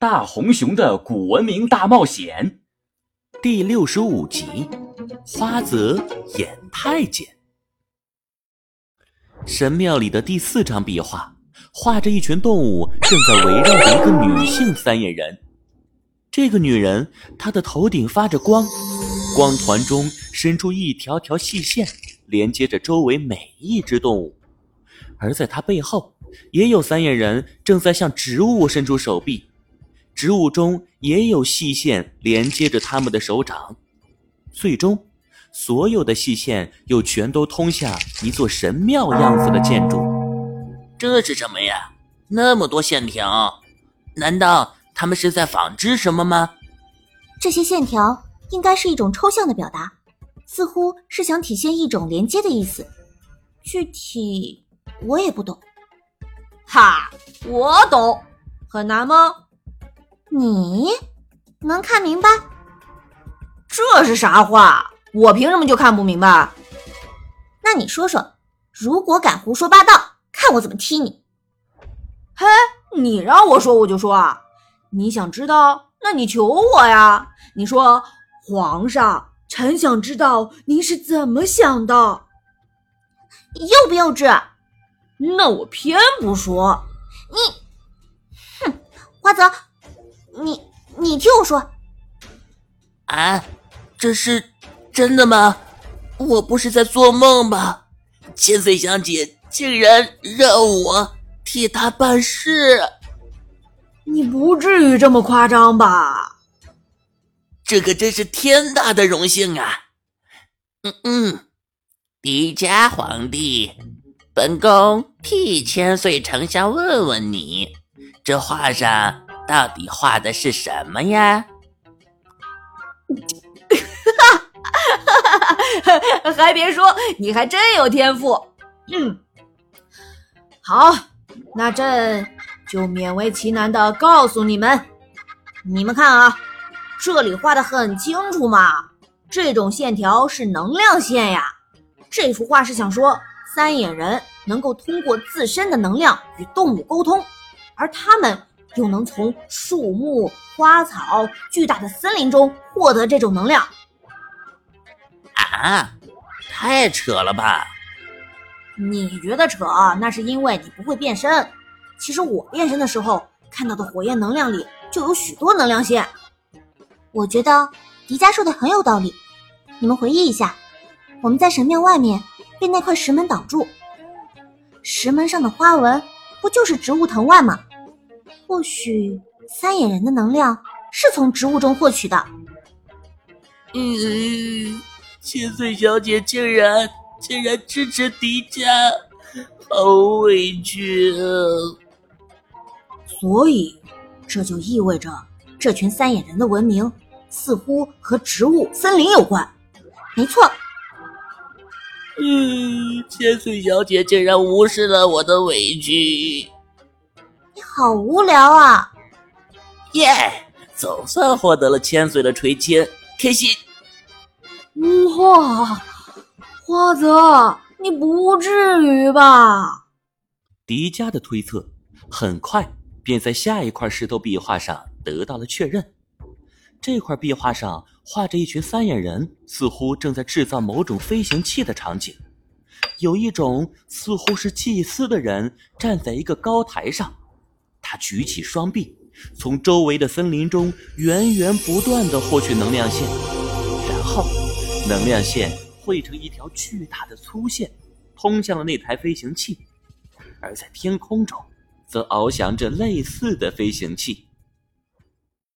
大红熊的古文明大冒险第六十五集：花泽演太监。神庙里的第四张壁画，画着一群动物正在围绕着一个女性三眼人。这个女人，她的头顶发着光，光团中伸出一条条细线，连接着周围每一只动物。而在她背后，也有三眼人正在向植物伸出手臂。植物中也有细线连接着它们的手掌，最终，所有的细线又全都通向一座神庙样子的建筑。这是什么呀？那么多线条，难道他们是在纺织什么吗？这些线条应该是一种抽象的表达，似乎是想体现一种连接的意思。具体我也不懂。哈，我懂，很难吗？你能看明白？这是啥话？我凭什么就看不明白？那你说说，如果敢胡说八道，看我怎么踢你！嘿，你让我说我就说啊！你想知道，那你求我呀！你说，皇上，臣想知道您是怎么想的，幼不幼稚？那我偏不说。你，哼，花泽。你你听我说，啊，这是真的吗？我不是在做梦吧？千岁小姐竟然让我替她办事，你不至于这么夸张吧？这可真是天大的荣幸啊！嗯嗯，迪迦皇帝，本宫替千岁丞相问问你，这画上。到底画的是什么呀？还别说，你还真有天赋。嗯，好，那朕就勉为其难的告诉你们，你们看啊，这里画的很清楚嘛，这种线条是能量线呀。这幅画是想说，三眼人能够通过自身的能量与动物沟通，而他们。又能从树木、花草、巨大的森林中获得这种能量啊！太扯了吧！你觉得扯，那是因为你不会变身。其实我变身的时候看到的火焰能量里就有许多能量线。我觉得迪迦说的很有道理。你们回忆一下，我们在神庙外面被那块石门挡住，石门上的花纹不就是植物藤蔓吗？或许三眼人的能量是从植物中获取的。嗯，千岁小姐竟然竟然支持迪迦，好委屈啊！所以这就意味着这群三眼人的文明似乎和植物、森林有关。没错。嗯，千岁小姐竟然无视了我的委屈。好无聊啊！耶，总算获得了千岁的垂青，开心！哇，花泽，你不至于吧？迪迦的推测很快便在下一块石头壁画上得到了确认。这块壁画上画着一群三眼人，似乎正在制造某种飞行器的场景。有一种似乎是祭司的人站在一个高台上。他举起双臂，从周围的森林中源源不断的获取能量线，然后，能量线汇成一条巨大的粗线，通向了那台飞行器。而在天空中，则翱翔着类似的飞行器。